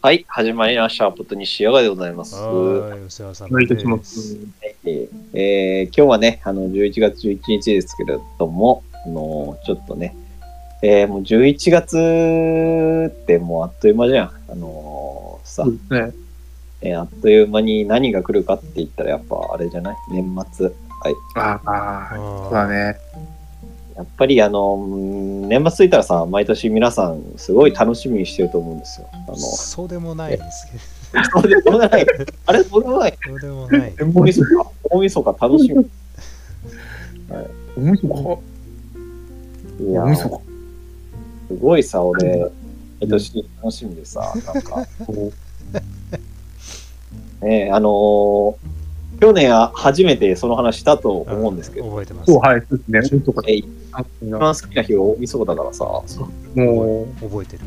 はい、始まりました。ポットにしやがでございます。はーい、お世話さお願いいまでたしますす。。えーえー今日はね、あの、11月11日ですけれども、あのちょっとね、えーもう11月ってもうあっという間じゃん。あのさ、そうですね。えーあっという間に何が来るかって言ったらやっぱあれじゃない？年末。はい。ああ、そうだね。やっぱりあの、うん年末ついたらさ、毎年皆さんすごい楽しみにしてると思うんですよ。あの、そうでもないですけそうでもない。あれ、そうでもない。ど、そうでもない。大晦日、大晦日楽しみ。おみそか。いやおみそか。すごいさ、俺、毎年楽しみでさ、なんか、ねあのー去年は初めてその話したと思うんですけど、覚えてます。そう、はい、そうですね。え一番好きな日は大晦日だからさ、も覚えてる。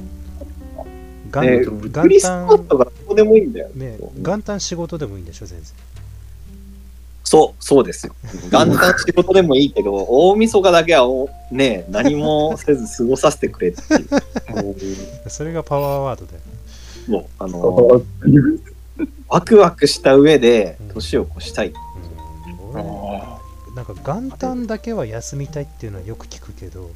元ね、元クリスマスとかどこでもいいんだよ。ね、元旦仕事でもいいんでしょ、全然。そう、そうですよ。元旦仕事でもいいけど、大晦日だけはおね、何もせず過ごさせてくれっていう。それがパワーワードだよ。もう、あう、のーワクワクした上で年を越したい。うんなんか元旦だけは休みたいっていうのはよく聞くけど、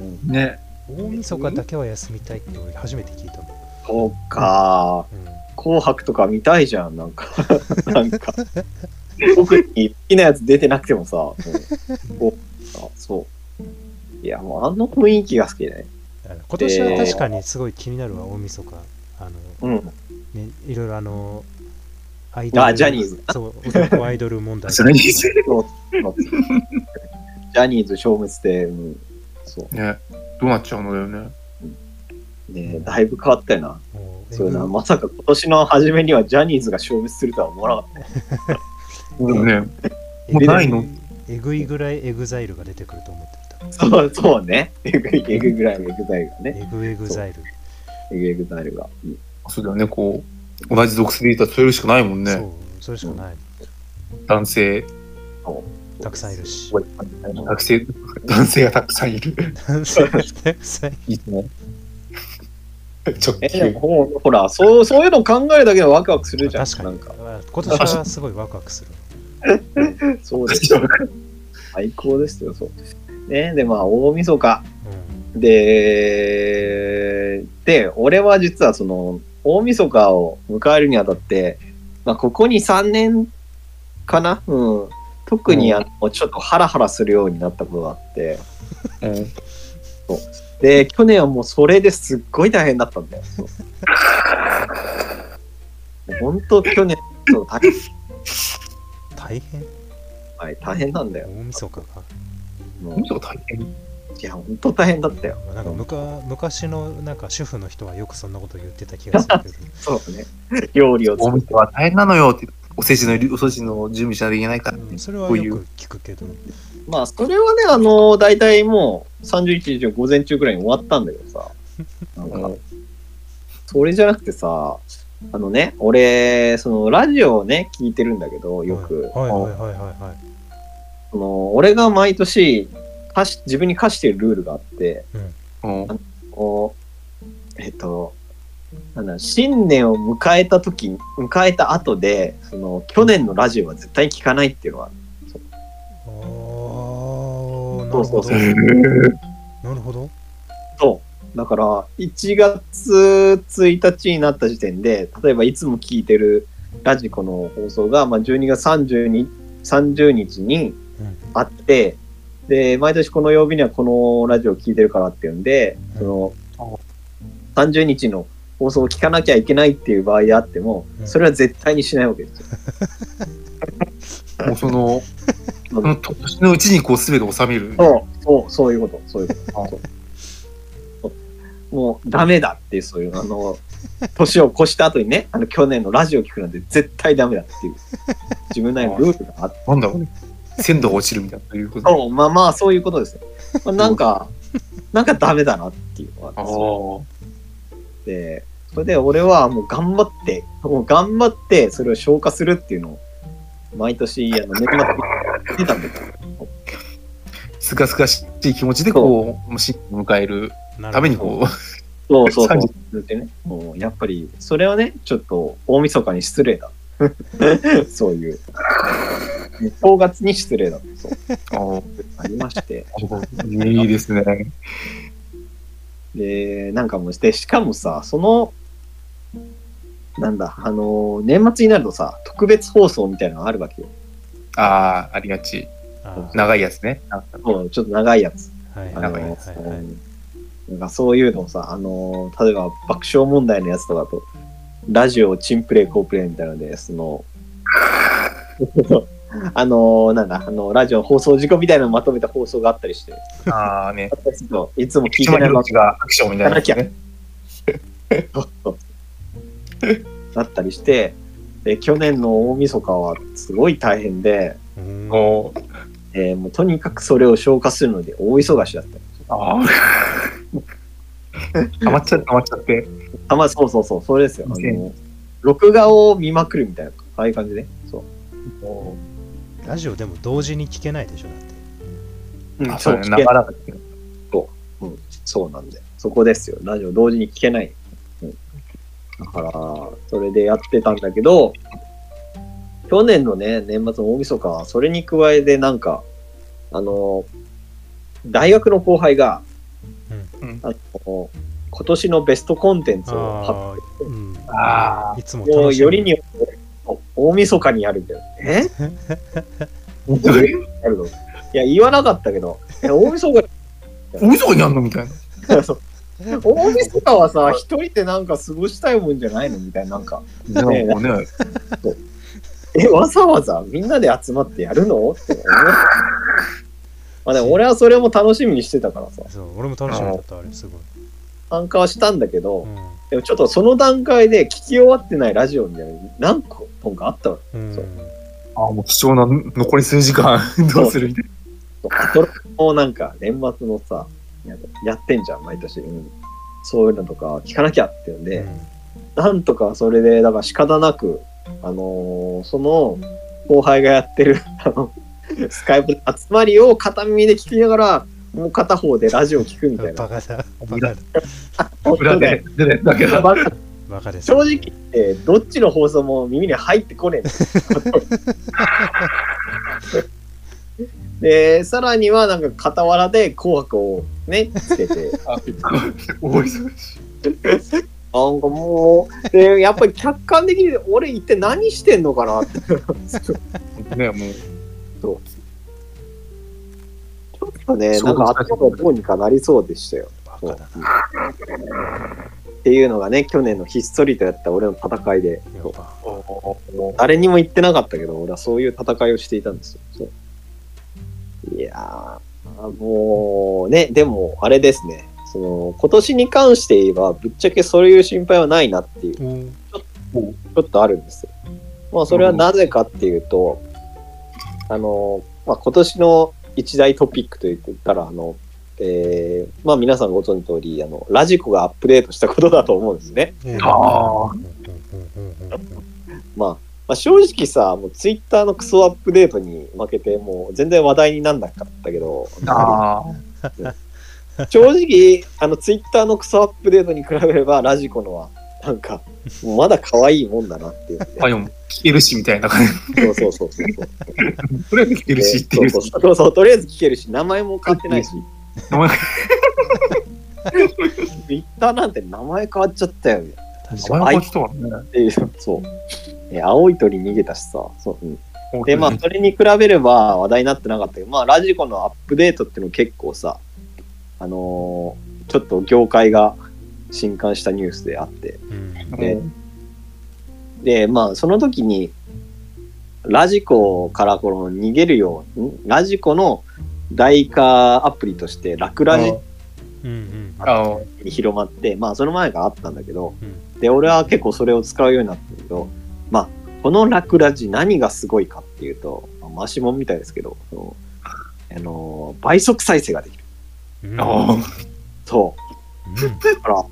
あ、ね。大晦日だけは休みたいって俺初めて聞いたの。そうか。うん紅白とか見たいじゃん、なんか。なんか。特に好きなやつ出てなくてもさ、もうこうさそう。いや、もうあの雰囲気が好きでね。今年は確かにすごい気になるわ、大晦日。あの、うん。ね、いろいろあの、アイドルあジャニーズそう、男アイドル問題。それにせそうそうジャニーズ消滅で、うん、そう。ね。どうなっちゃうのだよね。ねだいぶ変わったよな。そうな。まさか今年の初めにはジャニーズが消滅するとは思わなかった。うんね。えもうないの？えぐいぐらいエグザイルが出てくると思ってた。そう、そうね。エグい、エグぐらいのエグザイルがね。エグエグザイル。エグエグザイルが。うんそうだよね、こう、同じ属性でいたらそれしかないもんね。そう、それしかない。男性、たくさんいるし。学生、男性がたくさんいる。男性がたくさんいる。ほほら、そう、そういうの考えるだけでワクワクするじゃん。確かにか。。今年はすごいワクワクする。そうですよ。最高ですよ、そう。ね、で、まあ、大晦日。うで、で、俺は実はその、大晦日を迎えるにあたって、まあ、ここに3年かな？うん。特にあの、ちょっとハラハラするようになったことがあって、うんで、去年はもうそれですっごい大変だったんだよ。本当、去年、そう大変,、ん。大変？はい、大変なんだよ。大晦日か。もうおみそか大変？いや、本当大変だったよ。なんかむか昔のなんか主婦の人はよくそんなこと言ってた気がするけど。そうね。料理をお作って。は大変なのよって。おせちの、おせちの準備しなきゃいけないからってうん。それはよく聞くけど。まあ、それはね、あの、大体もう31日の午前中ぐらいに終わったんだけどさ。なんか、それじゃなくてさ、あのね、俺、その、ラジオをね、聞いてるんだけど、よく。はいはいはいはいはい。その、俺が毎年、課し自分に課してるルールがあって、うんこうえっと、なんだ、新年を迎えた時に、迎えた後で、その、去年のラジオは絶対聞かないっていうのは、あーなるほど。そうそうそうなるほど。そう。だから、1月1日になった時点で、例えばいつも聞いてるラジコの放送が、まあ、12月30日 ,30 日にうんあって、で、毎年この曜日にはこのラジオを聞いてるからっていうんで、うんその、30日の放送を聞かなきゃいけないっていう場合であっても、うんそれは絶対にしないわけですよ。もうその、その年のうちにこう全て収める。そう、そう、そういうこと、そういうこと。もうダメだっていう、そういう、あの、年を越した後にね、あの、去年のラジオ聞くなんて絶対ダメだっていう、自分なりのルールがあって、なんだろうね。鮮度が落ちるみたいなということ。そうまあまあ、そういうことですよ。まあ、なんか、なんかダメだなっていうのがああってあ。で、それで俺はもう頑張って、もう頑張ってそれを消化するっていうのを、毎年、あの、年末たんだけど、すがすがしい気持ちでこう、新年を迎えるためにこそうそうそう30。でね、もうやっぱり、それはね、ちょっと大晦日に失礼だ。そういう。正月に失礼だ。そう。あありまして。ーいいですね。で、なんかもうして、しかもさ、その、なんだ、あの、年末になるとさ、特別放送みたいなのがあるわけよ。ああ、ありがち。長いやつね。なんかもうちょっと長いやつ。はいはいあのはいはいはい。なんかそういうのをさ、あの、例えば爆笑問題のやつとかだと、ラジオ、チンプレイ、コープレイみたいなので、その、あの、なんだ、あの、ラジオの放送事故みたいなのをまとめた放送があったりして、ああね。いつも聞いてないのがアクションみたいなね。だったりして、で、去年の大晦日はすごい大変で、うんもう、えーもうとにかくそれを消化するので大忙しだった。ああ。溜まっちゃって、溜まっちゃって。あ、まあそうそうそう、それですよ。あ2000の、録画を見まくるみたいな、ああいう感じね。そう。もラジオでも同時に聞けないでしょだってうあ、そそううね。聞けなかなか。うん、そうなんで。そこですよ。ラジオ同時に聞けない。うん、だから、それでやってたんだけど、去年のね、年末の大晦日は、それに加えてなんか、あの、大学の後輩が、うんあの今年のベストコンテンツを発ああ、うん、あーいつも表楽しみよりによって大晦日にやるんだよ。え？やるの。いや、言わなかったけど、え大晦日。大晦日にやんの？みたいな。そう。大晦日はさ、一人でなんか過ごしたいもんじゃないの？みたいな、なんか。でももうね、え、わざわざみんなで集まってやるの？って思う。まあでも俺はそれも楽しみにしてたからさ、そう俺も楽しみだったあれすごい、参加はしたんだけど、うんでもちょっとその段階で聞き終わってないラジオみたいな何個本かあったの。うんそうああ、もう貴重な残り数時間、どうする？みたいアトロクもなんか年末のさ、ややってんじゃん、毎年。うん。そういうのとか聞かなきゃっていうんで、うんなんとかそれで、だから仕方なく、あのーその後輩がやってる、あの、スカイプの集まりを片耳で聞きながら、もう片方でラジオ聞くみたいな。バカだバカ。裏で、で、だけど、バカバカです正直言って、どっちの放送も耳に入ってこねえ で、さらにはなんか傍らで紅白をね、つけて、あ大忙しい。なんかもう、で、やっぱり客観的に俺一体何してんのかなって。ね、もう、ちょっとね、なんか頭がどうにかなりそうでしたよ。っていうのがね、去年のひっそりとやった俺の戦いで、誰にも言ってなかったけど、俺はそういう戦いをしていたんですよ。いやー、もうね、でもあれですね、その今年に関して言えば、ぶっちゃけそういう心配はないなっていう、うん。ちょっとあるんですよ。まあ、それはなぜかっていうと、あの、まあ、今年の一大トピックと言ったら、あの、えーまあ皆さんご存知の通り、あの、ラジコがアップデートしたことだと思うんですね。うんあーうんうんうんうんまあ、まあ、正直さ、もうツイッターのクソアップデートに負けて、もう全然話題になんなかったけど、あ正直、あのツイッターのクソアップデートに比べれば、ラジコのは、なんか、もうまだ可愛いもんだなっていう。聞けるし、みたいな感じ。そうそうそうそうそう。とりあえず聞けるしっていう。そうそうそうそう、とりあえず聞けるし、名前も変わってないし、名前ツイッターなんて名前変わっちゃったよね。名前変わってたわね。そう。え青い鳥逃げたしさ。そううん、で、まあ、あ、それに比べれば話題になってなかったけど、まあ、ラジコのアップデートっていうの結構さ、あのーちょっと業界が震撼したニュースであって、うんでで、まあ、その時に、ラジコからこの逃げるよう、んラジコの代化アプリとして、ラクラジうんうん。あに広まって、まあ、その前からあったんだけど、うん。で、俺は結構それを使うようになったんだけど、まあ、このラクラジ何がすごいかっていうと、まあ、マシモンみたいですけど、あのー倍速再生ができる。うん。あ。そう。うん。だから、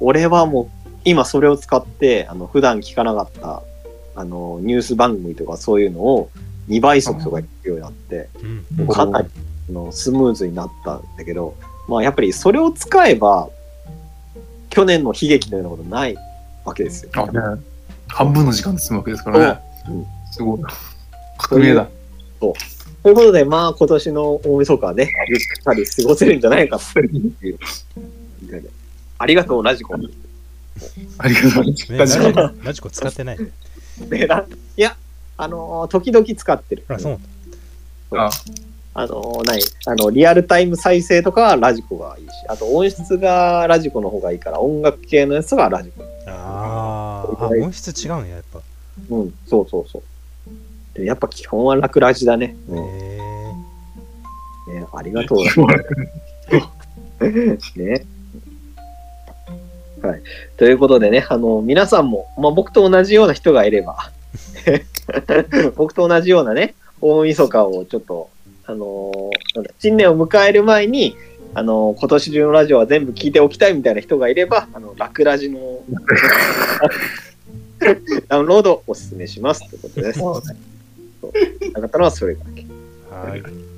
俺はもう、今それを使って、あの、普段聞かなかった、あの、ニュース番組とかそういうのを2倍速とか聞くようになって、うんかなりあのスムーズになったんだけど、まあやっぱりそれを使えば、去年の悲劇のようなことないわけですよ。あ、ね。半分の時間で済むわけですからね。うんすごい。革命だ。ということで、まあ、今年の大晦日はね、ゆったり過ごせるんじゃないかという。ありがとう、ラジコン。ありがとうございます。ね、ラジラジコラジコ使ってない。いや、あのー時々使ってる。あ、そう。ああのー何あの、リアルタイム再生とかはラジコがいいし、あと音質がラジコの方がいいから、音楽系のやつがラジコ。あーあ、音質違うんや、やっぱ。うん、そうそうそう。でやっぱ基本は楽ラジだね。へうんえね、ありがとう。ね。はい。ということでね、あの、皆さんも、まあ、僕と同じような人がいれば、僕と同じようなね、大晦日をちょっと、あのー新年を迎える前に、あのー今年中のラジオは全部聞いておきたいみたいな人がいれば、あの、ラクラジの ダウンロードをお勧めしますということです。なかったのはそれだけ。はい。